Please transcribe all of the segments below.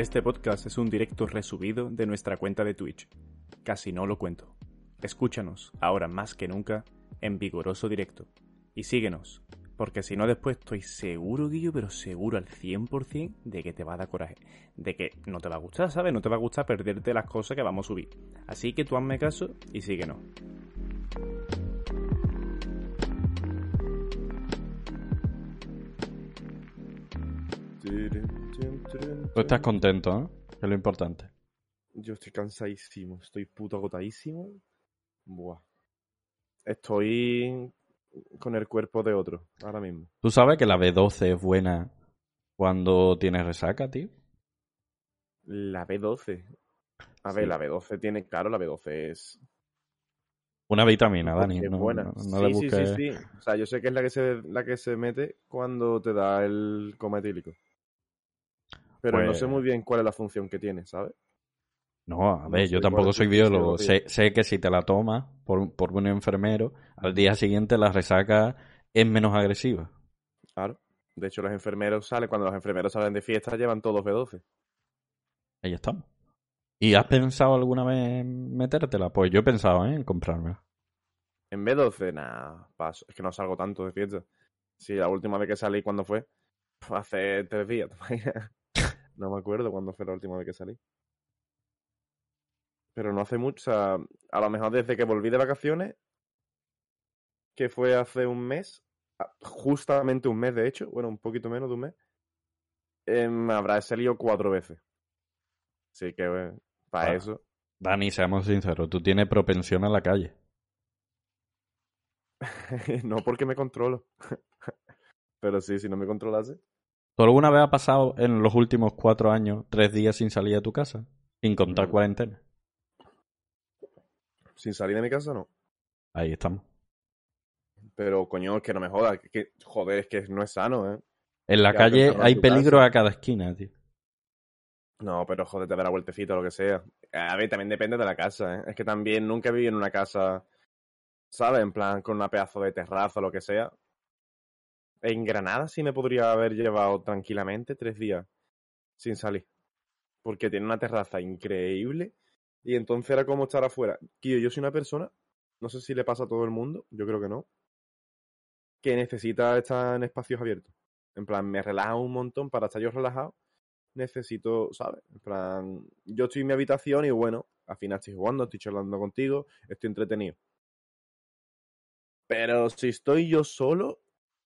Este podcast es un directo resubido de nuestra cuenta de Twitch. Casi no lo cuento. Escúchanos, ahora más que nunca, en vigoroso directo. Y síguenos, porque si no después estoy seguro, Guillo, pero seguro al 100% de que te va a dar coraje. De que no te va a gustar, ¿sabes? No te va a gustar perderte las cosas que vamos a subir. Así que tú hazme caso y síguenos. Tú estás contento, ¿eh? Que es lo importante. Yo estoy cansadísimo, estoy puto agotadísimo. Buah. Estoy con el cuerpo de otro ahora mismo. ¿Tú sabes que la B12 es buena cuando tienes resaca, tío? La B12. A ver, Sí. la B12 tiene, claro, la B12 es, Una vitamina, Dani. es No, buena. no- no sí, le sí, busques... sí, sí. O sea, yo sé que es la que se, la que se mete cuando te da el coma etílico. Pero no Pues- sé muy bien cuál es la función que tiene, ¿sabes? No, a No ver, sé yo tampoco soy biólogo. Sé, que si te la tomas por, por un enfermero, al día siguiente la resaca es menos agresiva. Claro. De hecho, los enfermeros salen, cuando los enfermeros salen de fiesta, llevan todos B12. Ahí estamos. ¿Y has pensado alguna vez en metértela? Pues yo he pensado ¿eh? en comprármela. En B12, nada, paso. Es que no salgo tanto de fiesta. Sí, la última vez que salí, ¿cuándo fue? Fue hace tres días. ¿te imaginas? No me acuerdo cuándo fue la última vez que salí. Pero no hace mucho, o sea, a lo mejor desde que volví de vacaciones, que fue hace un mes, justamente un mes de hecho, bueno, un poquito menos de un mes, eh, me habrá salido cuatro veces. Así que, para Ah. eso, Dani, seamos sinceros, tú tienes propensión a la calle. no porque me controlo. Pero sí, si no me controlase. ¿Tú alguna vez has pasado en los últimos cuatro años tres días sin salir de tu casa? Sin contar No. cuarentena. Sin salir de mi casa, no. Ahí estamos. Pero, coño, es que no me jodas. Que, que- joder, es que no es sano, ¿eh? En la calle hay peligro casa. a cada esquina, tío. No, pero joder, te da la vueltecita o lo que sea. A ver, también depende de la casa, ¿eh? Es que también nunca he vivido en una casa, ¿sabes? En plan, con una pedazo de terraza o lo que sea. En Granada sí me podría haber llevado tranquilamente tres días sin salir. Porque tiene una terraza increíble. Y entonces era como estar afuera. Yo soy una persona, no sé si le pasa a todo el mundo, yo creo que no, que necesita estar en espacios abiertos. En plan, me relaja un montón para estar yo relajado. Necesito, ¿sabes? En plan, yo estoy en mi habitación y bueno, al final estoy jugando, estoy charlando contigo, estoy entretenido. Pero si estoy yo solo,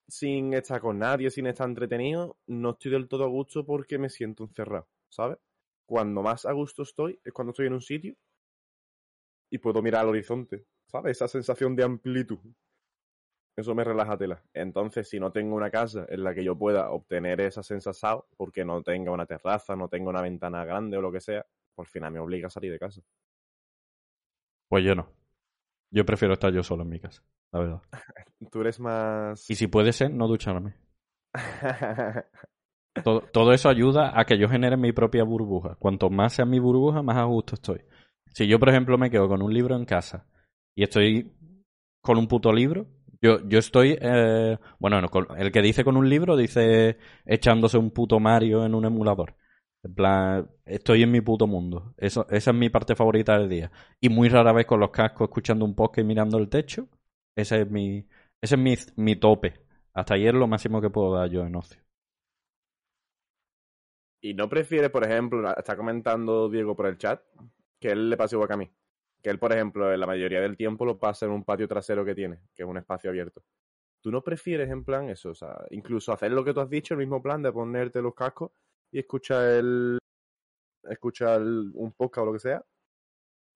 sin estar con nadie, sin estar entretenido, no estoy del todo a gusto porque me siento encerrado, ¿sabes? Cuando más a gusto estoy es cuando estoy en un sitio y puedo mirar al horizonte, ¿sabes? Esa sensación de amplitud. Eso me relaja tela. Entonces, si no tengo una casa en la que yo pueda obtener esa sensación, porque no tenga una terraza, no tenga una ventana grande o lo que sea, por final me obliga a salir de casa. Pues yo no. Yo prefiero estar yo solo en mi casa, la verdad. Tú eres más... Y si puede ser, no ducharme. Todo, todo eso ayuda a que yo genere mi propia burbuja. Cuanto más sea mi burbuja, más a gusto estoy. Si yo, por ejemplo, me quedo con un libro en casa y estoy con un puto libro, yo, yo estoy... eh, bueno, no, el que dice con un libro dice echándose un puto Mario en un emulador. En plan, estoy en mi puto mundo. Eso, esa es mi parte favorita del día. Y muy rara vez con los cascos escuchando un podcast y mirando el techo. Ese es mi, ese es mi, mi tope. Hasta ayer lo máximo que puedo dar yo en ocio. ¿Y no prefieres, por ejemplo, está comentando Diego por el chat, que él le pasa igual que a mí? Que él, por ejemplo, la mayoría del tiempo lo pasa en un patio trasero que tiene, que es un espacio abierto. ¿Tú no prefieres en plan eso? O sea, incluso hacer lo que tú has dicho, el mismo plan de ponerte los cascos y escuchar el. escuchar un podcast o lo que sea.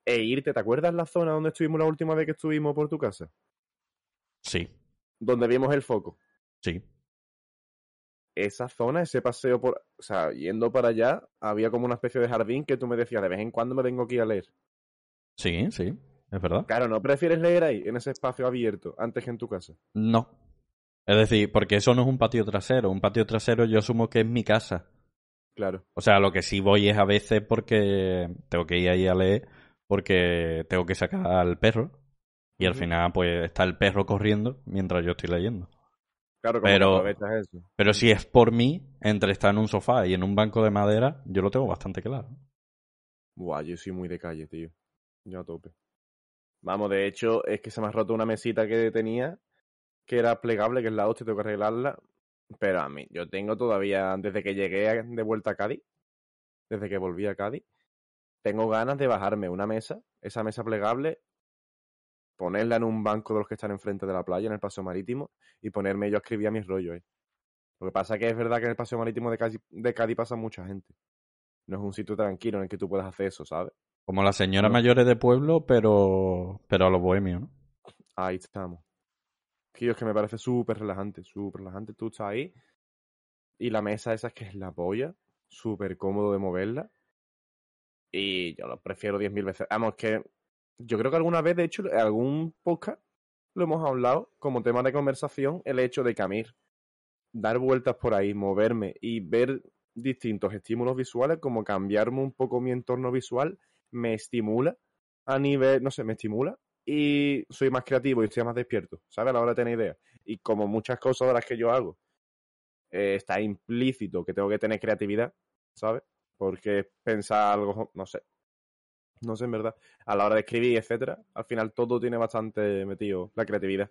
E irte, ¿te acuerdas la zona donde estuvimos la última vez que estuvimos por tu casa? Sí, Donde vimos el foco. sí. Esa zona, ese paseo por. O sea, yendo para allá, había como una especie de jardín que tú me decías, de vez en cuando me vengo aquí a leer. Sí, sí, es verdad. Claro, ¿no prefieres leer ahí, en ese espacio abierto, antes que en tu casa? No. Es decir, porque eso no es un patio trasero. Un patio trasero yo asumo que es mi casa. Claro. O sea, lo que sí voy es a veces porque tengo que ir ahí a leer, porque tengo que sacar al perro. Y al final, pues, está el perro corriendo mientras yo estoy leyendo. Claro, como Pero- que eso. Pero si es por mí, entre estar en un sofá y en un banco de madera, yo lo tengo bastante claro. Buah, yo soy muy de calle, tío. Yo a tope. Vamos, de hecho, es que se me ha roto una mesita que tenía, que era plegable, que es la hostia, tengo que arreglarla. Pero a mí, yo tengo todavía, desde que llegué de vuelta a Cádiz, desde que volví a Cádiz, tengo ganas de bajarme una mesa, esa mesa plegable, ponerla en un banco de los que están enfrente de la playa, en el paseo marítimo, y ponerme yo a escribir a mis rollos. Lo que pasa es que es verdad que en el paseo marítimo de Cádiz, de Cádiz pasa mucha gente. No es un sitio tranquilo en el que tú puedas hacer eso, ¿sabes? Como las señoras mayores de pueblo, pero, pero a los bohemios, ¿no? Ahí estamos. Tío, es que me parece súper relajante, súper relajante. Tú estás ahí y la mesa esa es que es la polla, súper cómodo de moverla. Y yo lo prefiero 10.000 veces. Vamos, que yo creo que alguna vez, de hecho, en algún podcast lo hemos hablado como tema de conversación, el hecho de que a mí dar vueltas por ahí, moverme y ver distintos estímulos visuales, como cambiarme un poco mi entorno visual, me estimula a nivel, no sé, me estimula y soy más creativo y estoy más despierto, ¿sabes? A la hora de tener ideas. Y como muchas cosas de las que yo hago, eh, está implícito que tengo que tener creatividad, ¿sabes? Porque pensar algo, no sé, no sé en verdad, a la hora de escribir, etcétera, al final todo tiene bastante metido la creatividad.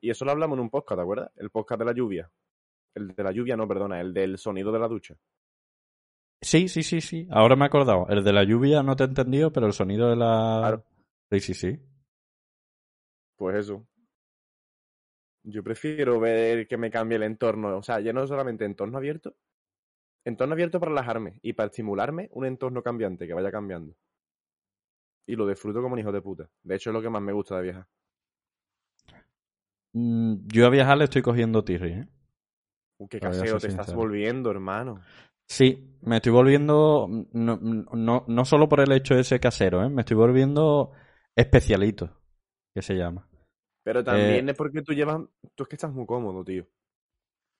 Y eso lo hablamos en un podcast, ¿te acuerdas? El podcast de la lluvia. El de la lluvia, no, perdona, el del sonido de la ducha. Sí, sí, sí, sí. Ahora me he acordado. El de la lluvia no te he entendido, pero el sonido de la... Claro. Sí, sí, sí. Pues eso. Yo prefiero ver que me cambie el entorno. O sea, ya no solamente entorno abierto. Entorno abierto para relajarme y para estimularme un entorno cambiante, que vaya cambiando. Y lo disfruto como un hijo de puta. De hecho, es lo que más me gusta de viajar. Mm, Yo a viajar le estoy cogiendo tirri, ¿eh? Uh, qué caseo ser te estás volviendo, hermano. Sí, me estoy volviendo, no, no, no solo por el hecho de ese casero, ¿eh? me estoy volviendo especialito, que se llama. Pero también Eh, es porque tú llevas. Tú es que estás muy cómodo, tío.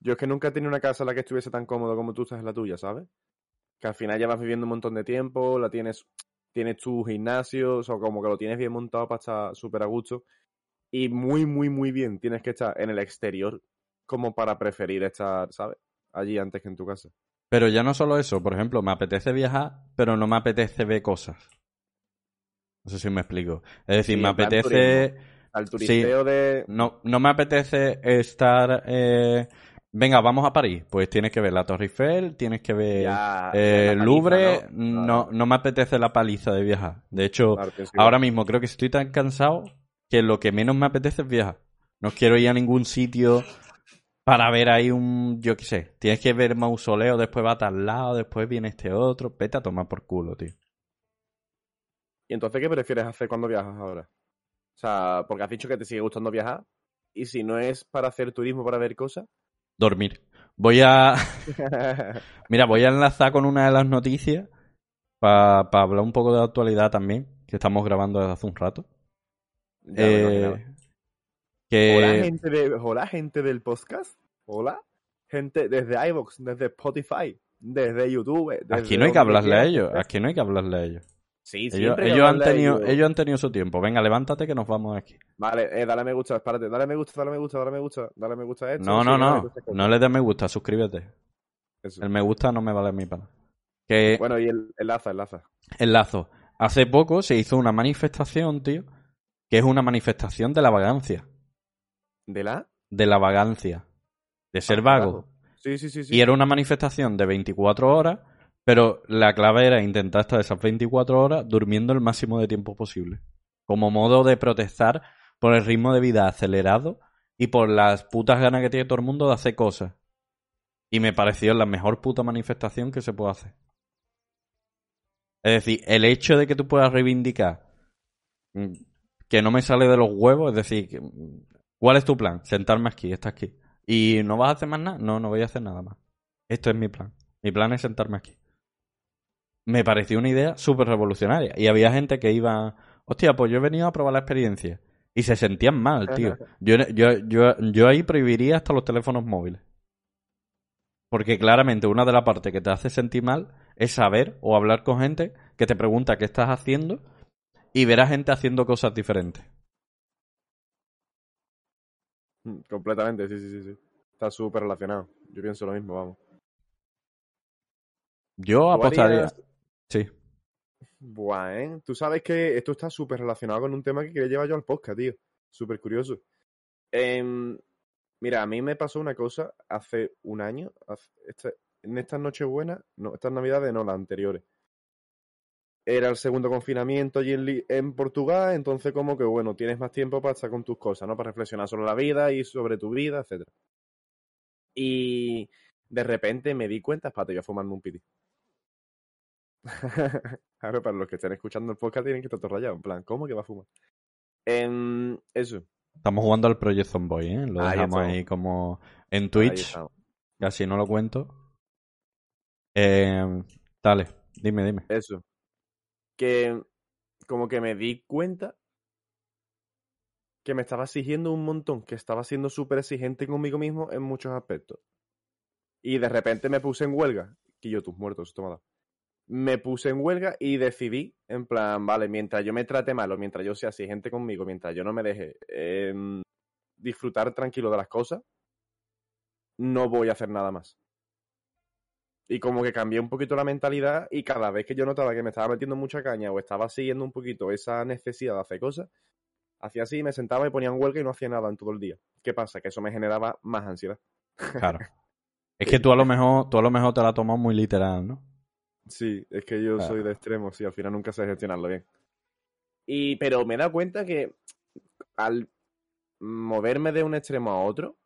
Yo es que nunca he tenido una casa en la que estuviese tan cómodo como tú estás en la tuya, ¿sabes? Que al final llevas viviendo un montón de tiempo, la tienes, tienes tu gimnasio, o sea, como que lo tienes bien montado para estar súper a gusto. Y muy, muy, muy bien tienes que estar en el exterior como para preferir estar, ¿sabes? Allí antes que en tu casa. Pero ya no solo eso, por ejemplo, me apetece viajar, pero no me apetece ver cosas. No sé si me explico. Es decir, Sí, me apetece... Al turisteo de. No, no me apetece estar... eh, Venga, vamos a París. Pues tienes que ver la Torre Eiffel, tienes que ver Ya, eh, Louvre. No, ¿no? no me apetece la paliza de viajar. De hecho, Claro, ahora mismo creo que estoy tan cansado que lo que menos me apetece es viajar. No quiero ir a ningún sitio para ver ahí un, yo qué sé, tienes que ver mausoleo, después va a tal lado, después viene este otro, vete a tomar por culo, tío. ¿Y entonces qué prefieres hacer cuando viajas ahora? O sea, porque has dicho que te sigue gustando viajar. Y si no es para hacer turismo, para ver cosas. Dormir. Voy a, mira, voy a enlazar con una de las noticias para hablar un poco de la actualidad también, que estamos grabando desde hace un rato. Ya Eh, que Hola, gente de, hola, gente del podcast. Hola, gente desde iVoox, desde Spotify, desde YouTube. Desde aquí no hay que hablarle a ellos, aquí no hay que hablarle a ellos. Sí, Ellos, siempre han tenido, ellos. ellos han tenido su tiempo. Venga, levántate que nos vamos aquí. Vale, eh, dale me gusta, espérate. Dale me gusta, dale me gusta, dale me gusta, dale me gusta a esto. No, no, no. ¿cómo? No le des me gusta, suscríbete. Eso. El me gusta no me vale a mí para. Que Bueno, y el enlaza, enlaza. enlazo. Hace poco se hizo una manifestación, tío, que es una manifestación de la vagancia. ¿De la? De la vagancia. De ser Ah, vago. Sí, sí, sí. sí. Y era una manifestación de 24 horas, pero la clave era intentar estar esas 24 horas durmiendo el máximo de tiempo posible. Como modo de protestar por el ritmo de vida acelerado y por las putas ganas que tiene todo el mundo de hacer cosas. Y me pareció la mejor puta manifestación que se puede hacer. Es decir, el hecho de que tú puedas reivindicar mm, que no me sale de los huevos, es decir, que- ¿cuál es tu plan? Sentarme aquí, estás aquí. ¿Y no vas a hacer más nada? No, no voy a hacer nada más. Esto es mi plan. Mi plan es sentarme aquí. Me pareció una idea súper revolucionaria. Y había gente que iba, hostia, pues yo he venido a probar la experiencia. Y se sentían mal, tío. Yo, yo, yo, yo ahí prohibiría hasta los teléfonos móviles. Porque claramente una de las partes que te hace sentir mal es saber o hablar con gente que te pregunta qué estás haciendo y ver a gente haciendo cosas diferentes. Mm, Completamente, sí, sí, sí, sí. Está súper relacionado. Yo pienso lo mismo, vamos. Yo ¿Tú apostaría. harías- Sí. Buah, ¿eh? Tú sabes que esto está súper relacionado con un tema que quería llevar yo al podcast, tío. Súper curioso. Em, mira, a mí me pasó una cosa hace un año. en estas Nochebuenas, no, estas Navidades no, las anteriores. Era el segundo confinamiento allí en, Portugal, entonces como que, bueno, tienes más tiempo para estar con tus cosas, ¿no? Para reflexionar sobre la vida y sobre tu vida, etcétera. Y de repente me di cuenta, espérate, yo a fumarme un piti. Ahora, para los que estén escuchando el podcast tienen que estar rayados. En plan, ¿cómo que va a fumar? Em, eso. Estamos jugando al Project Zomboy, ¿eh? Lo dejamos ahí como en Twitch. Casi no lo cuento. Eh, dale, dime, dime. Eso. Que como que me di cuenta que me estaba exigiendo un montón, que estaba siendo súper exigente conmigo mismo en muchos aspectos. Y de repente me puse en huelga. Que yo, tus muertos, tomada. Me puse en huelga y decidí, en plan, vale, mientras yo me trate mal o mientras yo sea exigente conmigo, mientras yo no me deje em, disfrutar tranquilo de las cosas, no voy a hacer nada más. Y como que cambié un poquito la mentalidad y cada vez que yo notaba que me estaba metiendo mucha caña o estaba siguiendo un poquito esa necesidad de hacer cosas, hacía así, me sentaba y ponía en huelga y no hacía nada en todo el día. ¿Qué pasa? Que eso me generaba más ansiedad. Claro. Es que tú a lo mejor, tú a lo mejor te la tomado muy literal, ¿no? Sí, es que yo Claro. soy de extremos y al final nunca sé gestionarlo bien. Y, pero me he dado cuenta que al moverme de un extremo a otro,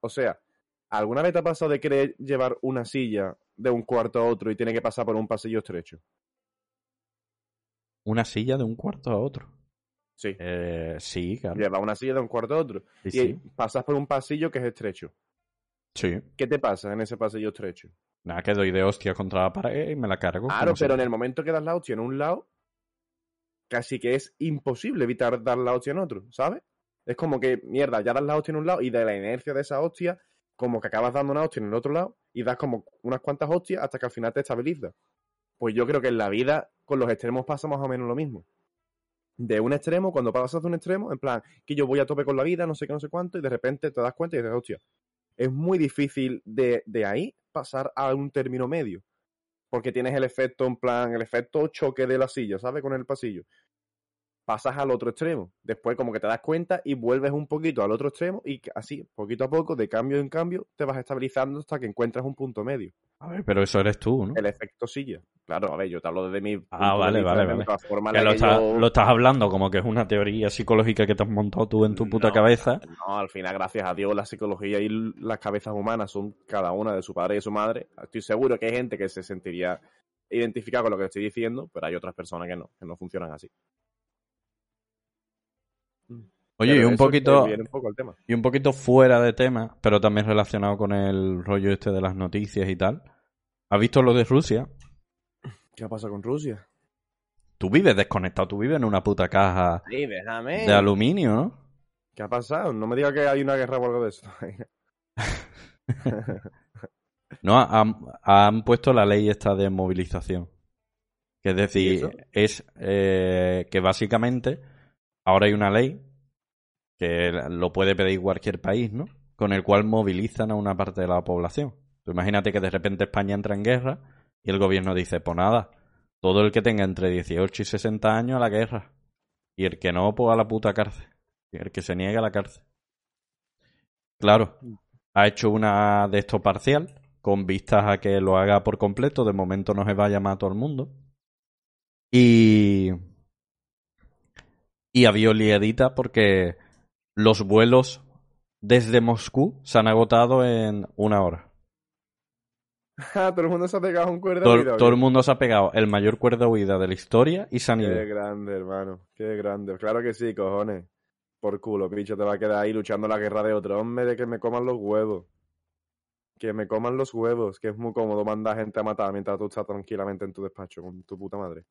o sea, ¿alguna vez te ha pasado de querer llevar una silla de un cuarto a otro y tiene que pasar por un pasillo estrecho? Una silla de un cuarto a otro. Sí. Eh, sí, claro. Lleva una silla de un cuarto a otro. Sí, y sí. pasas por un pasillo que es estrecho. Sí. ¿Qué te pasa en ese pasillo estrecho? Nada, que doy de hostia contra la pared y me la cargo. Claro, pero en el momento que das la hostia en un lado, casi que es imposible evitar dar la hostia en otro, ¿sabes? Es como que, mierda, ya das la hostia en un lado y de la inercia de esa hostia, como que acabas dando una hostia en el otro lado y das como unas cuantas hostias hasta que al final te estabilizas. Pues yo creo que en la vida con los extremos pasa más o menos lo mismo. De un extremo, cuando pasas de un extremo, en plan, que yo voy a tope con la vida, no sé qué, no sé cuánto, y de repente te das cuenta y dices, hostia, es muy difícil de, de ahí pasar a un término medio. Porque tienes el efecto, en plan, el efecto choque de la silla, ¿sabes? Con el pasillo. Pasas al otro extremo. Después como que te das cuenta y vuelves un poquito al otro extremo y así, poquito a poco, de cambio en cambio, te vas estabilizando hasta que encuentras un punto medio. A ver, pero eso eres tú, ¿no? El efecto silla. Claro, a ver, yo te hablo desde mi... Ah, de vale, vale, vale. forma Que lo, que estás- yo- lo estás hablando como que es una teoría psicológica que te has montado tú en tu puta No, cabeza. No, al final, gracias a Dios, la psicología y las cabezas humanas son cada una de su padre y de su madre. Estoy seguro que hay gente que se sentiría identificada con lo que estoy diciendo, pero hay otras personas que no, que no funcionan así. Oye, y un poquito, un poco tema. y un poquito fuera de tema, pero también relacionado con el rollo este de las noticias y tal. ¿Has visto lo de Rusia? ¿Qué pasa con Rusia? Tú vives desconectado, tú vives en una puta caja Sí, de aluminio, ¿no? ¿Qué ha pasado? No me digas que hay una guerra o algo de eso. No, han, han puesto la ley esta de movilización. Que es ¿Y decir, es eh, que básicamente ahora hay una ley que lo puede pedir cualquier país, ¿no? Con el cual movilizan a una parte de la población. Tú imagínate que de repente España entra en guerra y el gobierno dice, pues nada, todo el que tenga entre 18 y 60 años a la guerra. Y el que no, pues a la puta cárcel. Y el que se niegue a la cárcel. Claro, ha hecho una de esto parcial, con vistas a que lo haga por completo. De momento no se va a llamar a todo el mundo. Y. Y había liadita porque los vuelos desde Moscú se han agotado en una hora. Todo el mundo se ha pegado un cuerda Todo, huida, todo el mundo se ha pegado el mayor cuerda huida de la historia y se han ido. Qué grande, hermano. Qué grande. Claro que sí, cojones. Por culo, picho, te va a quedar ahí luchando la guerra de otro hombre de que me coman los huevos. Que me coman los huevos, que es muy cómodo mandar gente a matar mientras tú estás tranquilamente en tu despacho con tu puta madre.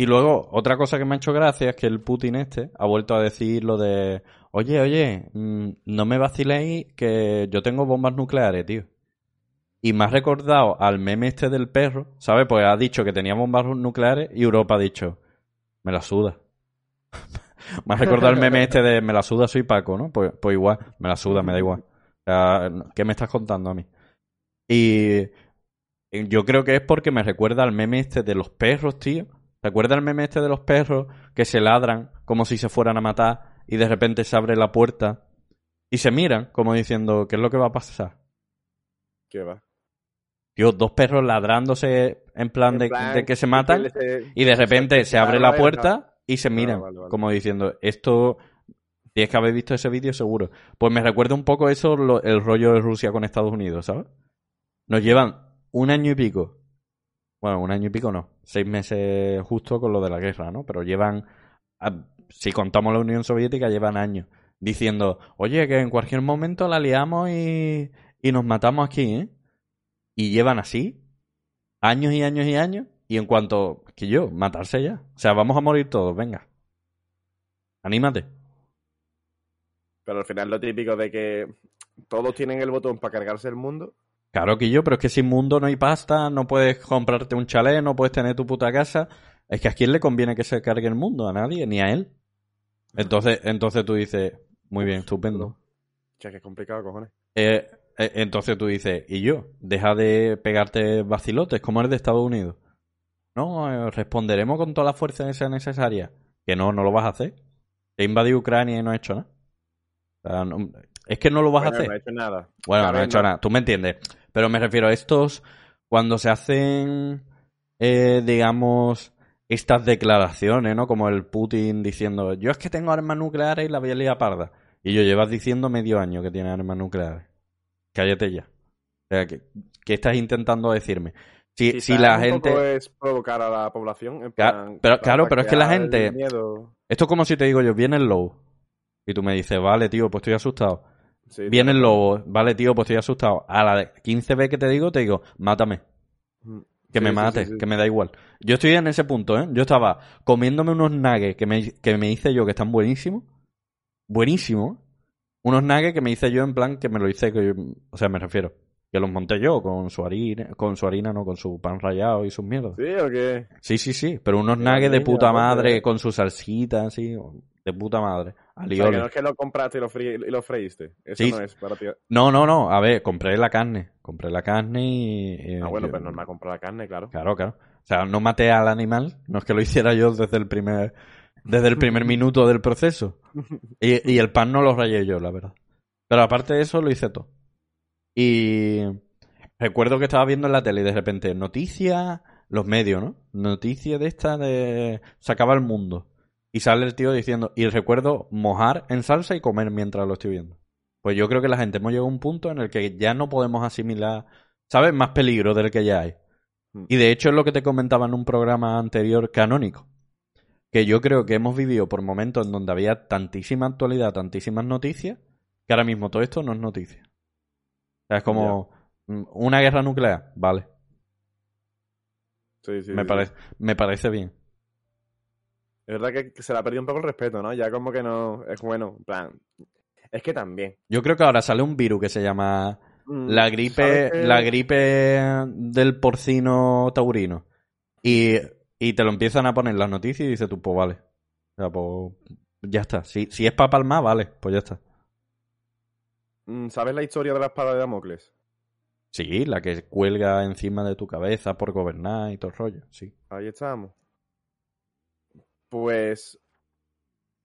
Y luego, otra cosa que me ha hecho gracia es que el Putin este ha vuelto a decir lo de, oye, oye, mm, no me vaciléis que yo tengo bombas nucleares, tío. Y me ha recordado al meme este del perro, ¿sabes? Pues ha dicho que tenía bombas nucleares y Europa ha dicho, me la suda. me ha recordado el meme este de, me la suda, soy Paco, ¿no? Pues, pues igual, me la suda, me da igual. O sea, ¿qué me estás contando a mí? Y yo creo que es porque me recuerda al meme este de los perros, tío. ¿Te acuerdas el meme este de los perros que se ladran como si se fueran a matar y de repente se abre la puerta y se miran como diciendo, ¿qué es lo que va a pasar? ¿Qué va? Tío, dos perros ladrándose en plan, En de, plan, de que se matan que se- y de repente se abre la puerta y se miran vale, vale. como diciendo, esto... Tienes que haber visto ese vídeo seguro. Pues me recuerda un poco eso, lo- el rollo de Rusia con Estados Unidos, ¿sabes? Nos llevan un año y pico. Bueno, un año y pico no. Seis meses justo con lo de la guerra, ¿no? Pero llevan, si contamos la Unión Soviética, llevan años diciendo, oye, que en cualquier momento la liamos y, y nos matamos aquí, ¿eh? Y llevan así, años y años y años, y en cuanto, que yo, matarse ya. O sea, vamos a morir todos, venga. Anímate. Pero al final lo típico de que todos tienen el botón para cargarse el mundo. Claro que yo, pero es que sin mundo no hay pasta, no puedes comprarte un chalet, no puedes tener tu puta casa. Es que a quién le conviene que se cargue el mundo, a nadie, ni a él. Entonces, entonces tú dices, muy bien, estupendo. Che, que es complicado, cojones. Eh, eh, entonces tú dices, ¿y yo? Deja de pegarte vacilotes como el de Estados Unidos. No, eh, responderemos con toda la fuerza que sea necesaria. Que no, no lo vas a hacer. He invadido Ucrania y no he hecho nada. O sea, no- es que no lo vas Bueno, a hacer. no he hecho nada. Bueno, A no he hecho no. nada. Tú me entiendes. Pero me refiero a estos cuando se hacen, eh, digamos, estas declaraciones, ¿no? Como el Putin diciendo, yo es que tengo armas nucleares y la liar parda. Y yo llevas diciendo medio año que tiene armas nucleares. Cállate ya. O sea, ¿qué, qué estás intentando decirme? Si, si la gente... es provocar a la población. En plan, pero- claro, pero es que la gente- miedo. Esto es como si te digo yo, viene el lobo. Y tú me dices, vale, tío, pues estoy asustado. Sí, Viene el lobo, vale, tío, pues estoy asustado. A la 15 vez que te digo, te digo, mátame. Mm. Que Sí, me mate, sí, que me da igual. Yo estoy en ese punto, ¿eh? Yo estaba comiéndome unos nuggets que me, que me hice yo, que están buenísimos. Buenísimos. Unos nuggets que me hice yo en plan que me lo hice, que yo- o sea, me refiero. Que los monté yo con su harina, con su harina, no, con su pan rallado y sus mierdas. ¿Sí o qué? Sí, sí, sí. Pero unos nuggets de puta madre, con su salsita, así, de puta madre. O sea, Alioli. que no es que lo compraste y lo, frí- y lo freíste. Eso Sí. no es para ti. No, no, no. A ver, compré la carne. Compré la carne y. y- Ah, bueno, yo- pues normal comprar la carne, claro. Claro, claro. O sea, no maté al animal, no es que lo hiciera yo desde el primer, desde el primer minuto del proceso. Y, y el pan no lo rayé yo, la verdad. Pero aparte de eso, lo hice todo. Y recuerdo que estaba viendo en la tele y de repente, noticias, los medios, ¿no? Noticias de esta de... Se acaba el mundo. Y sale el tío diciendo, y recuerdo mojar en salsa y comer mientras lo estoy viendo. Pues yo creo que la gente hemos llegado a un punto en el que ya no podemos asimilar, ¿sabes? Más peligro del que ya hay. Mm. Y de hecho es lo que te comentaba en un programa anterior canónico. Que yo creo que hemos vivido por momentos en donde había tantísima actualidad, tantísimas noticias, que ahora mismo todo esto no es noticia. O sea, es como mm, una guerra nuclear, vale. Sí, sí, me, sí, parece, me parece bien. Es verdad que se le ha perdido un poco el respeto, ¿no? Ya como que no es bueno, en plan. Es que también. Yo creo que ahora sale un virus que se llama mm, la ¿sabes gripe, la gripe del porcino taurino. Y, y te lo empiezan a poner en las noticias y dices tú, pues vale. O sea, pues ya está. Si, si es para palmar, vale, pues ya está. Mm, ¿Sabes la historia de la espada de Damocles? Sí, la que cuelga encima de tu cabeza por gobernar y todo el rollo, sí. Ahí estamos. Pues.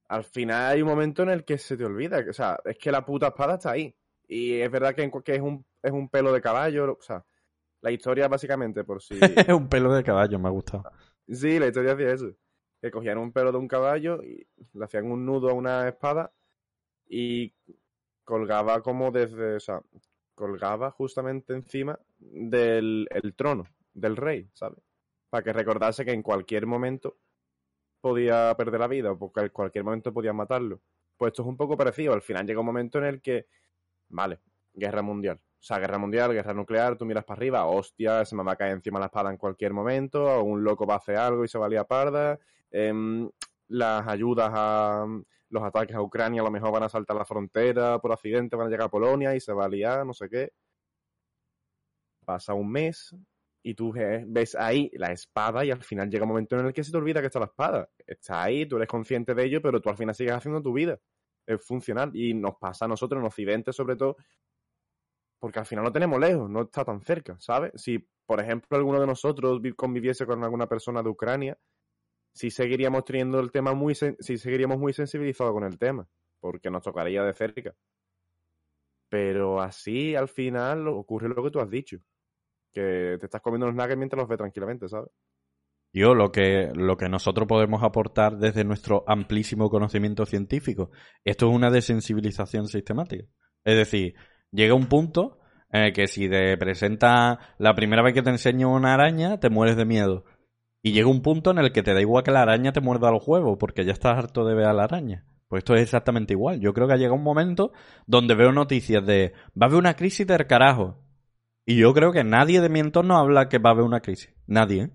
Al final hay un momento en el que se te olvida. O sea, es que la puta espada está ahí. Y es verdad que, que es, un, es un pelo de caballo. O sea, la historia básicamente, por si. Es un pelo de caballo, me ha gustado. Sí, la historia hacía eso. Que cogían un pelo de un caballo y le hacían un nudo a una espada y colgaba como desde, o sea, colgaba justamente encima del el trono del rey, ¿sabes? Para que recordase que en cualquier momento podía perder la vida, porque en cualquier momento podían matarlo. Pues esto es un poco parecido. Al final llega un momento en el que, vale, guerra mundial. O sea, guerra mundial, guerra nuclear, tú miras para arriba, hostia, se me va a caer encima la espada en cualquier momento, un loco va a hacer algo y se valía parda. Em, las ayudas a los ataques a Ucrania a lo mejor van a saltar la frontera por accidente, van a llegar a Polonia y se va a liar, no sé qué. Pasa un mes y tú ves ahí la espada y al final llega un momento en el que se te olvida que está la espada. Está ahí, tú eres consciente de ello, pero tú al final sigues haciendo tu vida. Es funcional y nos pasa a nosotros en Occidente sobre todo porque al final lo tenemos lejos, no está tan cerca, ¿sabes? Si, por ejemplo, alguno de nosotros conviviese con alguna persona de Ucrania, sí seguiríamos teniendo el tema muy, sí seguiríamos muy sensibilizados con el tema, porque nos tocaría de cerca. Pero así, al final, ocurre lo que tú has dicho, que te estás comiendo los nuggets mientras los ves tranquilamente, ¿sabes? Yo, lo que, lo que nosotros podemos aportar desde nuestro amplísimo conocimiento científico, esto es una desensibilización sistemática. Es decir, llega un punto en el que si te presenta la primera vez que te enseño una araña, te mueres de miedo. Y llega un punto en el que te da igual que la araña te muerda los huevos, porque ya estás harto de ver a la araña. Pues esto es exactamente igual. Yo creo que ha llegado un momento donde veo noticias de va a haber una crisis del carajo. Y yo creo que nadie de mi entorno habla que va a haber una crisis. Nadie, ¿eh?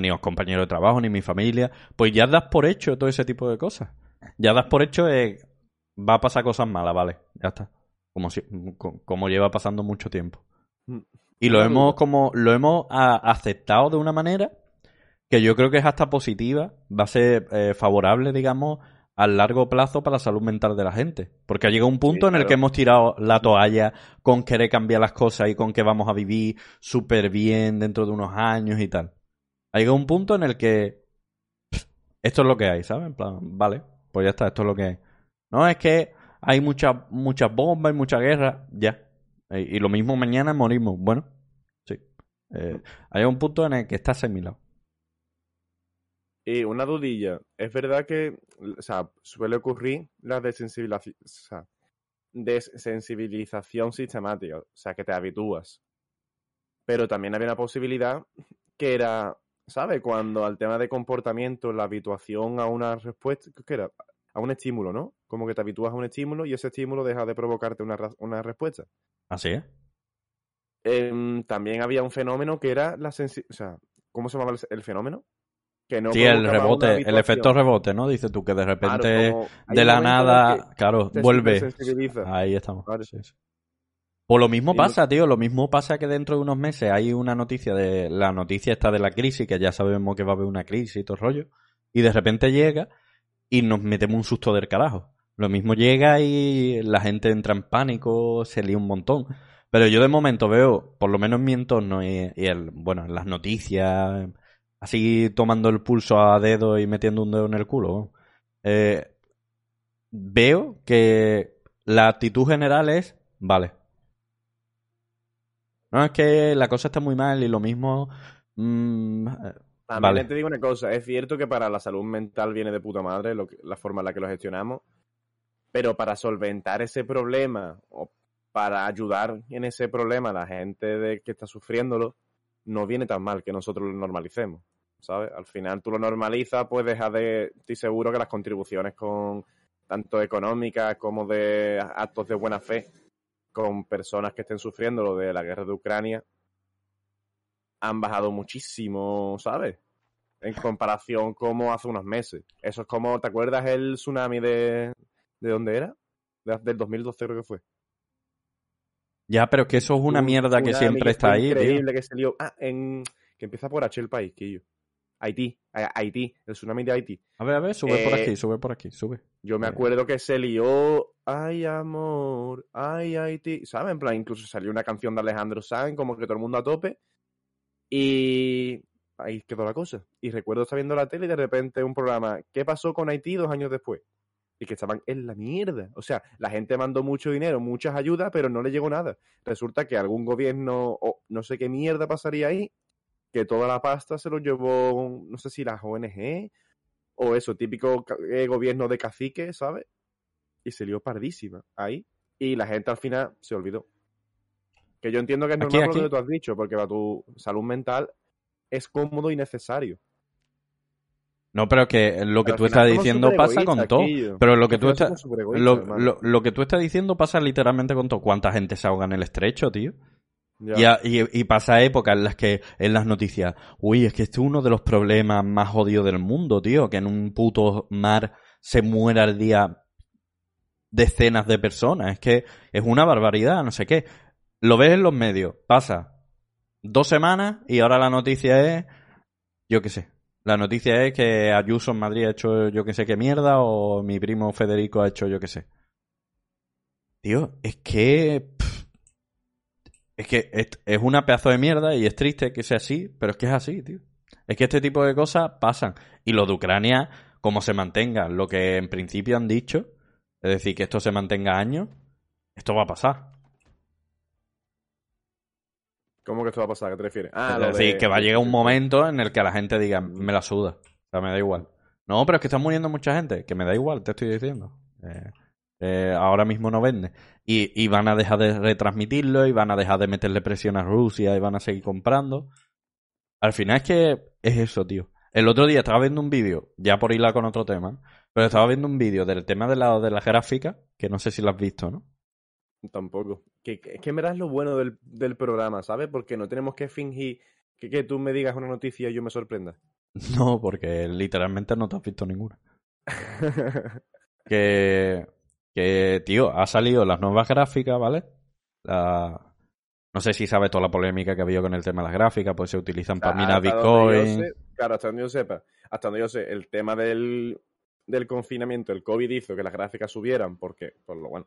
Ni los compañeros de trabajo, ni mi familia. Pues ya das por hecho todo ese tipo de cosas. Ya das por hecho que va a pasar cosas malas, vale. Ya está como, si, como lleva pasando mucho tiempo. Mm. Y lo hemos como lo hemos aceptado de una manera que yo creo que es hasta positiva, va a ser eh, favorable, digamos, a largo plazo para la salud mental de la gente. Porque ha llegado un punto en el que hemos tirado la toalla con querer cambiar las cosas y con que vamos a vivir súper bien dentro de unos años y tal. Ha llegado un punto en el que esto es lo que hay, ¿sabes? En plan, vale, pues ya está, esto es lo que hay. No, es que hay muchas muchas bombas y mucha guerra, ya. Eh, y lo mismo mañana morimos. Bueno, sí. Eh, hay un punto en el que está asimilado. Y una dudilla. Es verdad que, o sea, suele ocurrir la desensibilización, o sea, desensibilización sistemática, o sea, que te habitúas. Pero también había una posibilidad que era, ¿sabes? Cuando al tema de comportamiento, la habituación a una respuesta, ¿qué era? a un estímulo, ¿no? Como que te habitúas a un estímulo y ese estímulo deja de provocarte una, una respuesta. ¿Así es? Em, también había un fenómeno que era la sensibilidad. O sea, ¿cómo se llamaba el, fenómeno? Que no sí, el rebote, el efecto rebote, ¿no? Dice tú que de repente de la nada, claro, vuelve. Ahí estamos. Pues lo mismo pasa, tío, lo mismo pasa que dentro de unos meses hay una noticia de la noticia esta de la crisis, que ya sabemos que va a haber una crisis y todo el rollo, y de repente llega y nos metemos un susto del carajo. Lo mismo llega y la gente entra en pánico, se lía un montón. Pero yo de momento veo, por lo menos en mi entorno y, el, bueno, en las noticias, así tomando el pulso a dedo y metiendo un dedo en el culo, eh, veo que la actitud general es, vale. No, es que la cosa está muy mal y lo mismo... Mm, también te digo una cosa, es cierto que para la salud mental viene de puta madre la forma en la que lo gestionamos, pero para solventar ese problema o para ayudar en ese problema a la gente de que está sufriéndolo, no viene tan mal que nosotros lo normalicemos, ¿sabes? Al final tú lo normalizas, pues deja de... Estoy seguro que las contribuciones con tanto económicas como de actos de buena fe con personas que estén sufriendo lo de la guerra de Ucrania han bajado muchísimo, ¿sabes? En comparación como hace unos meses. Eso es como, ¿te acuerdas el tsunami de... ¿De dónde era? del 2012 creo que fue. Ya, pero que eso es una mierda que siempre está ahí. Increíble que se lió. Ah, en... que empieza por H el país, Quillo. Haití, Haití, el tsunami de Haití. A ver, a ver, sube por aquí, eh, sube por aquí, sube. Yo me acuerdo que se lió, ay amor, ay Haití, ¿sabes? En plan, incluso salió una canción de Alejandro Sanz, como que todo el mundo a tope, y ahí quedó la cosa. Y recuerdo estar viendo la tele y de repente un programa, ¿qué pasó con Haití dos años después? Y que estaban en la mierda. O sea, la gente mandó mucho dinero, muchas ayudas, pero no le llegó nada. Resulta que algún gobierno, o no sé qué mierda pasaría ahí, que toda la pasta se lo llevó, no sé si las ONG, o eso, típico eh, gobierno de cacique, ¿sabes? Y se lió pardísima ahí. Y la gente al final se olvidó. Que yo entiendo que es normal aquí. lo que tú has dicho, porque para tu salud mental es cómodo y necesario. No, pero que lo que Pero tú estás diciendo pasa con todo. Pero lo que tú estás lo, lo, lo que tú estás diciendo pasa literalmente con todo. ¿Cuánta gente se ahoga en el estrecho, tío? Y, a- y- y pasa épocas en las que en las noticias, uy, es que este es uno de los problemas más jodidos del mundo, tío, que en un puto mar se muera al día decenas de personas. Es que es una barbaridad, no sé qué. Lo ves en los medios, pasa dos semanas y ahora la noticia es, yo qué sé, la noticia es que Ayuso en Madrid ha hecho yo qué sé qué mierda o mi primo Federico ha hecho yo qué sé. Tío, es que... es que es, es una pedazo de mierda y es triste que sea así, pero es que es así, tío. Es que este tipo de cosas pasan. Y lo de Ucrania, como se mantenga lo que en principio han dicho, es decir, que esto se mantenga años, esto va a pasar. ¿Cómo que esto va a pasar? ¿A qué te refieres? Ah, es lo de- que va a llegar un momento en el que la gente diga, me la suda. O sea, me da igual. No, pero es que está muriendo mucha gente, que me da igual, te estoy diciendo. Eh, eh, ahora mismo no vende. Y, y van a dejar de retransmitirlo y van a dejar de meterle presión a Rusia y van a seguir comprando. Al final es que es eso, tío. El otro día estaba viendo un vídeo, ya por hilar con otro tema, pero estaba viendo un vídeo del tema de la, de las gráficas, que no sé si lo has visto, ¿no? Tampoco. Que, que- es que en verdad es lo bueno del, del programa, ¿sabes? Porque no tenemos que fingir que, que tú me digas una noticia y yo me sorprenda. No, porque literalmente no te has visto ninguna. que, que, tío, ha salido las nuevas gráficas, ¿vale? La- no sé si sabes toda la polémica que ha habido con el tema de las gráficas, pues se utilizan para minar donde yo Bitcoin. sé- claro, hasta donde yo sepa. Hasta donde yo sé, el tema del, del confinamiento, el COVID hizo que las gráficas subieran, porque, por lo bueno,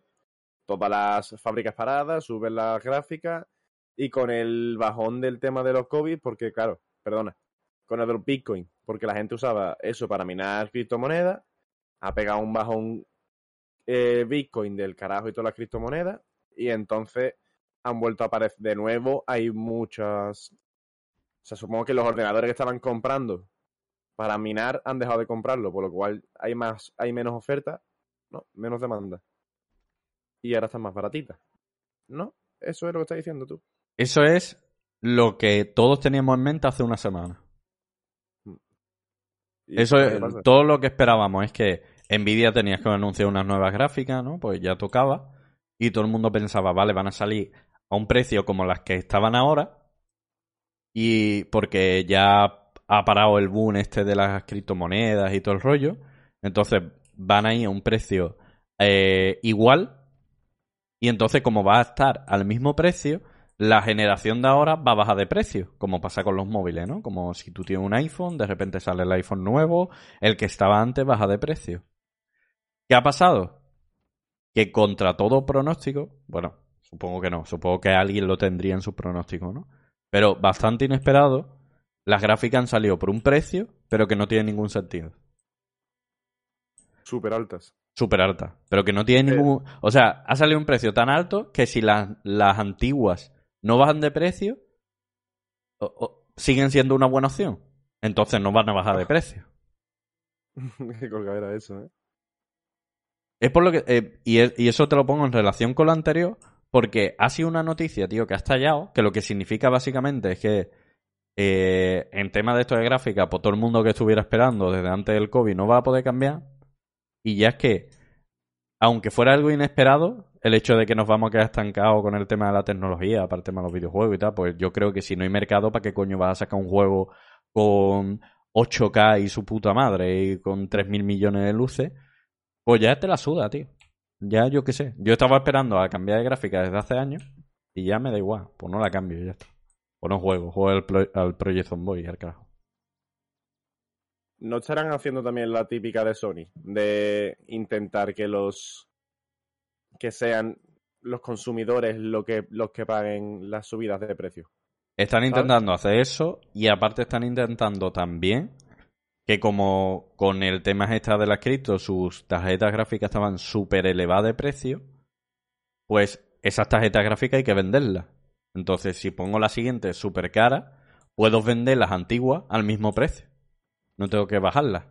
todas las fábricas paradas, suben las gráficas, y con el bajón del tema de los COVID, porque, claro, perdona, con el Bitcoin, porque la gente usaba eso para minar criptomonedas, ha pegado un bajón eh, Bitcoin del carajo y todas las criptomonedas, y entonces han vuelto a aparecer de nuevo. Hay muchas. O sea, supongo que los ordenadores que estaban comprando para minar han dejado de comprarlo, por lo cual hay más, hay menos oferta, ¿no? Menos demanda. Y ahora están más baratitas. ¿No? Eso es lo que estás diciendo tú. Eso es lo que todos teníamos en mente hace una semana. ¿Y Eso es todo lo que esperábamos. Es que Nvidia tenías que anunciar unas nuevas gráficas, ¿no? Pues ya tocaba. Y todo el mundo pensaba, vale, van a salir a un precio como las que estaban ahora. Y porque ya ha parado el boom este de las criptomonedas y todo el rollo. Entonces van a ir a un precio eh, igual. Y entonces, como va a estar al mismo precio, la generación de ahora va a bajar de precio, como pasa con los móviles, ¿no? Como si tú tienes un iPhone, de repente sale el iPhone nuevo, el que estaba antes baja de precio. ¿Qué ha pasado? Que contra todo pronóstico, bueno, supongo que no, supongo que alguien lo tendría en su pronóstico, ¿no? Pero bastante inesperado, las gráficas han salido por un precio, pero que no tiene ningún sentido. Súper altas. Súper alta, pero que no tiene ningún... O sea, ha salido un precio tan alto que si las, las antiguas no bajan de precio, o- o- siguen siendo una buena opción. Entonces no van a bajar de precio. Qué colgadera eso, ¿eh? Es por lo que... eh, y, es- y eso te lo pongo en relación con lo anterior, porque ha sido una noticia, tío, que ha estallado, que lo que significa básicamente es que eh, en tema de esto de gráfica, pues todo el mundo que estuviera esperando desde antes del COVID no va a poder cambiar. Y ya es que, aunque fuera algo inesperado, el hecho de que nos vamos a quedar estancados con el tema de la tecnología, para el tema de los videojuegos y tal, pues yo creo que si no hay mercado, ¿para qué coño vas a sacar un juego con 8K y su puta madre y con 3.000 millones de luces? Pues ya te la suda, tío. Ya yo qué sé. Yo estaba esperando a cambiar de gráfica desde hace años y ya me da igual. Pues no la cambio ya está. O no juego, juego al, pro- al Project al carajo. ¿No estarán haciendo también la típica de Sony? De intentar que los. que sean los consumidores lo que, los que paguen las subidas de precio. Están intentando hacer eso y aparte están intentando también que como con el tema esta de las cripto sus tarjetas gráficas estaban súper elevadas de precio, pues esas tarjetas gráficas hay que venderlas. Entonces, si pongo la siguiente súper cara, puedo vender las antiguas al mismo precio. No tengo que bajarlas.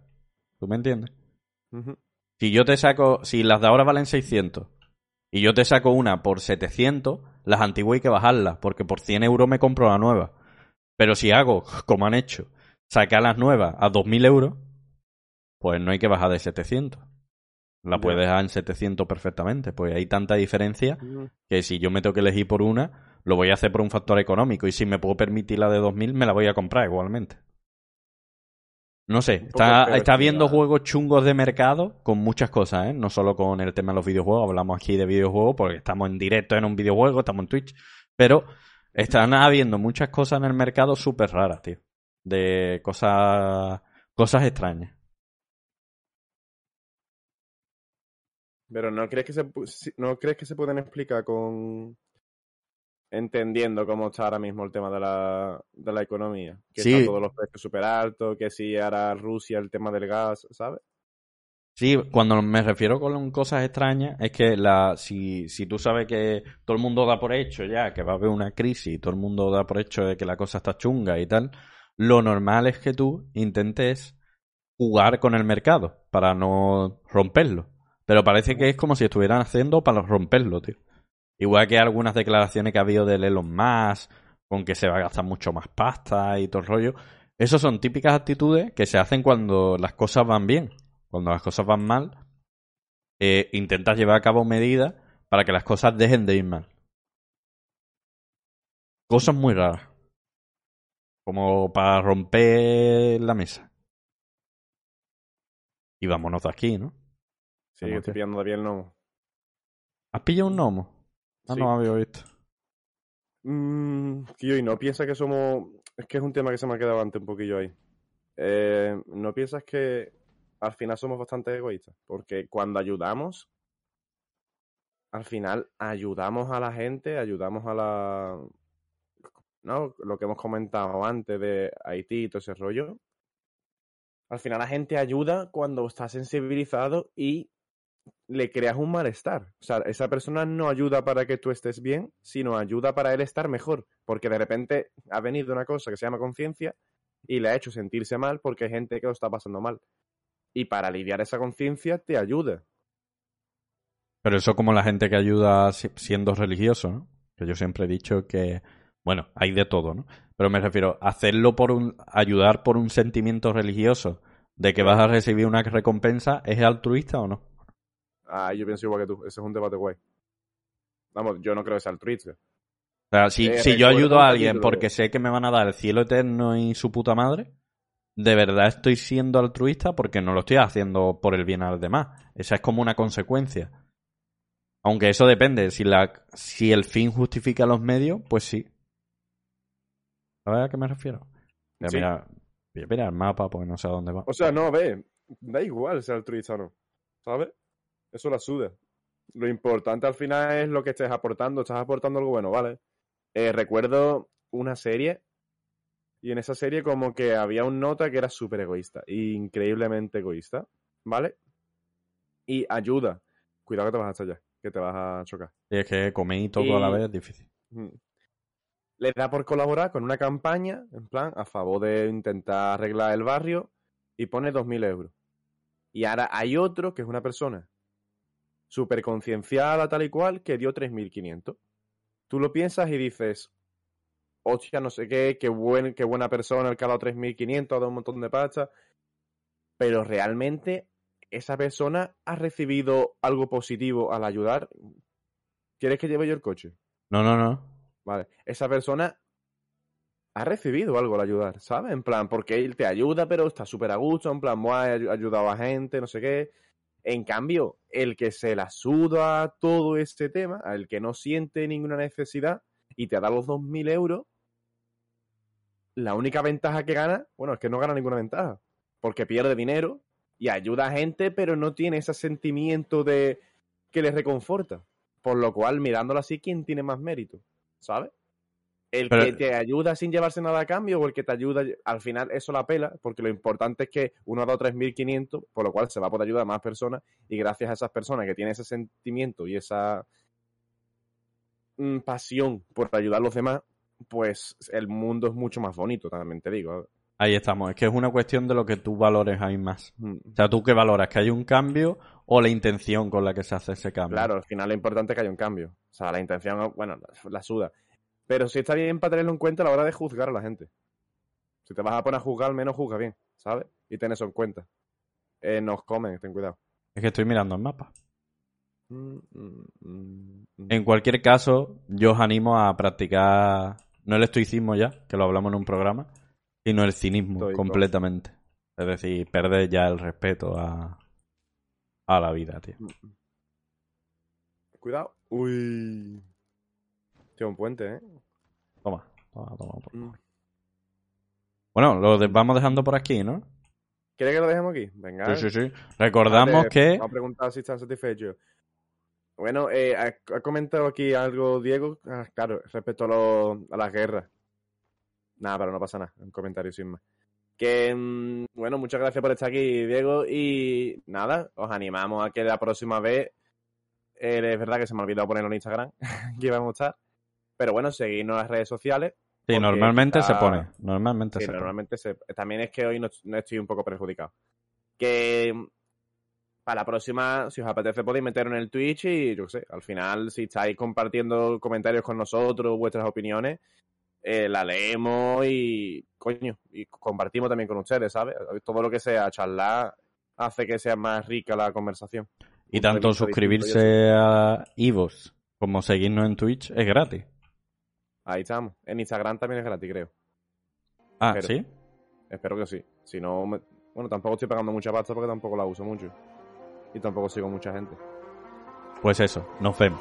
¿Tú me entiendes? Si yo te saco, si las de ahora valen 600 y yo te saco una por 700, las antiguas hay que bajarlas, porque por 100 euros me compro la nueva. Pero si hago, como han hecho, sacar las nuevas a 2.000 euros, pues no hay que bajar de 700. La puedes dejar en 700 perfectamente. Pues hay tanta diferencia que si yo me tengo que elegir por una, lo voy a hacer por un factor económico. Y si me puedo permitir la de 2000, me la voy a comprar igualmente. No sé, está, viendo juegos chungos de mercado con muchas cosas, ¿eh? No solo con el tema de los videojuegos, hablamos aquí de videojuegos porque estamos en directo en un videojuego, estamos en Twitch, pero están habiendo muchas cosas en el mercado súper raras, tío. De cosas, cosas extrañas. Pero ¿no crees que se, no crees que se pueden explicar con entendiendo cómo está ahora mismo el tema de la, de la economía? Que Sí. están todos los precios súper altos, que si ahora Rusia el tema del gas, ¿sabes? Sí, cuando me refiero con cosas extrañas, es que la, si, si tú sabes que todo el mundo da por hecho ya que va a haber una crisis y todo el mundo da por hecho de que la cosa está chunga y tal, lo normal es que tú intentes jugar con el mercado para no romperlo. Pero parece que es como si estuvieran haciendo para romperlo, tío. Igual que algunas declaraciones que ha habido del Elon Musk, con que se va a gastar mucho más pasta y todo el rollo. Esas son típicas actitudes que se hacen cuando las cosas van bien. Cuando las cosas van mal, eh, intentas llevar a cabo medidas para que las cosas dejen de ir mal. Cosas muy raras. Como para romper la mesa. Y vámonos de aquí, ¿no? Sí, ¿Cómo estoy pillando bien el gnomo. ¿Has pillado un gnomo? Ah, Sí. no había visto. Mm, tío, y no piensas que somos. Es que es un tema que se me ha quedado antes un poquillo ahí. Eh, ¿No piensas que al final somos bastante egoístas? Porque cuando ayudamos, al final ayudamos a la gente, ayudamos a la. ¿No? Lo que hemos comentado antes de Haití y todo ese rollo. Al final la gente ayuda cuando está sensibilizado y le creas un malestar. O sea, esa persona no ayuda para que tú estés bien, sino ayuda para él estar mejor. Porque de repente ha venido una cosa que se llama conciencia y le ha hecho sentirse mal porque hay gente que lo está pasando mal. Y para aliviar esa conciencia te ayuda. Pero eso como la gente que ayuda si- siendo religioso, ¿no? Que yo siempre he dicho que, bueno, hay de todo, ¿no? Pero me refiero, hacerlo por un, ayudar por un sentimiento religioso de que vas a recibir una recompensa, ¿es altruista o no? Ah, yo pienso igual que tú. Ese es un debate guay. Vamos, yo no creo que sea altruista. O sea, si, Eh, si yo ayudo a alguien porque sé que me van a dar el cielo eterno y su puta madre, ¿de verdad estoy siendo altruista? Porque no lo estoy haciendo por el bien a los demás. Esa es como una consecuencia. Aunque eso depende. Si, la, si el fin justifica los medios, pues sí. ¿Sabes a qué me refiero? Voy a Sí. mirar, voy a mirar el mapa porque no sé a dónde va. O sea, no, ve, da igual ser altruista o no. ¿Sabes? Eso la suda. Lo importante al final es lo que estés aportando. Estás aportando algo bueno, ¿vale? Eh, recuerdo una serie y en esa serie como que había un nota que era súper egoísta, increíblemente egoísta, ¿vale? Y ayuda. Cuidado que te vas a estallar, que te vas a chocar. Y es que comer y todo a la vez es difícil. Le da por colaborar con una campaña, en plan, a favor de intentar arreglar el barrio, y pone 2.000 euros. Y ahora hay otro, que es una persona súper concienciada, tal y cual, que dio 3.500. Tú lo piensas y dices, hostia, no sé qué, qué, buen, qué buena persona, el que ha dado 3.500, ha dado un montón de pasta. Pero realmente, esa persona ha recibido algo positivo al ayudar. ¿Quieres que lleve yo el coche? No, no, no. Vale, esa persona ha recibido algo al ayudar, ¿sabes? En plan, porque él te ayuda, pero está súper a gusto, en plan, "Buah, he ayu- ayudado a gente, no sé qué. En cambio, el que se la suda todo este tema, el que no siente ninguna necesidad y te da los 2.000 euros, la única ventaja que gana, bueno, es que no gana ninguna ventaja, porque pierde dinero y ayuda a gente, pero no tiene ese sentimiento de que le reconforta. Por lo cual, mirándolo así, ¿quién tiene más mérito? ¿Sabes? El Pero- que te ayuda sin llevarse nada a cambio o el que te ayuda, al final eso la pela, porque lo importante es que uno ha dado 3.500, por lo cual se va a poder ayudar a más personas y gracias a esas personas que tienen ese sentimiento y esa mm, pasión por ayudar a los demás, pues el mundo es mucho más bonito, también te digo. Ahí estamos. Es que es una cuestión de lo que tú valores ahí más. Mm. O sea, ¿tú qué valoras? ¿Que hay un cambio o la intención con la que se hace ese cambio. Claro, al final lo importante es que haya un cambio. O sea, la intención, bueno, la, la suda. Pero sí está bien para tenerlo en cuenta a la hora de juzgar a la gente. Si te vas a poner a juzgar, al menos juzga bien, ¿sabes? Y ten eso en cuenta. Eh, nos comen, ten cuidado. Es que estoy mirando el mapa. Mm, mm, mm. En cualquier caso, yo os animo a practicar no el estoicismo ya, que lo hablamos en un programa, sino el cinismo Estoico. completamente. Es decir, perder ya el respeto a, a la vida, tío. Cuidado. Uy. Tío, un puente, ¿eh? Toma, toma, toma. toma. Mm. Bueno, lo de- vamos dejando por aquí, ¿no? ¿Quieres que lo dejemos aquí? Venga. Sí, sí, sí. Recordamos Vale, que... Vamos a preguntar si están satisfechos. Bueno, eh, ha, ha comentado aquí algo Diego, ah, claro, respecto a, lo- a las guerras. Nada, pero no pasa nada, un comentario sin más. Que, mm, bueno, muchas gracias por estar aquí, Diego, y nada, os animamos a que la próxima vez, eh, es verdad que se me ha olvidado ponerlo en Instagram, que íbamos a estar, pero bueno, seguidnos en las redes sociales. Sí, normalmente se pone. Normalmente Sí, se pone. normalmente se- también es que hoy no, no estoy un poco perjudicado. Que para la próxima, si os apetece, podéis meteros en el Twitch y yo qué sé, al final, si estáis compartiendo comentarios con nosotros, vuestras opiniones, eh, la leemos y, coño, y compartimos también con ustedes, ¿sabes? Todo lo que sea charlar hace que sea más rica la conversación. Y tanto suscribirse a Ivos como seguirnos en Twitch es gratis. Ahí estamos. En Instagram también es gratis, creo. Ah, Pero- ¿sí? Espero que sí. Si no, me- bueno, tampoco estoy pagando mucha pasta porque tampoco la uso mucho. Y tampoco sigo mucha gente. Pues eso, nos vemos.